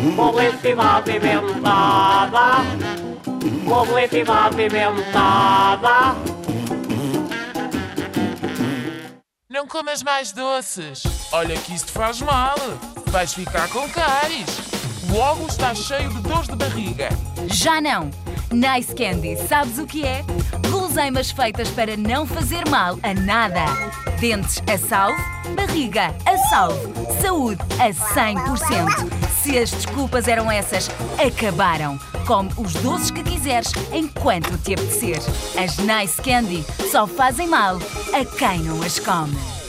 Publicidade apimentada. Publicidade apimentada. Não comas mais doces. Olha que isso te faz mal. Vais ficar com cáries. Logo estás cheio de dores de barriga. Já não! Nice Candy, sabes o que é? Guloseimas feitas para não fazer mal a nada. Dentes a salvo, barriga a salvo, saúde a 100%. Se as desculpas eram essas, acabaram. Come os doces que quiseres enquanto te apetecer. As Nice Candy só fazem mal a quem não as come.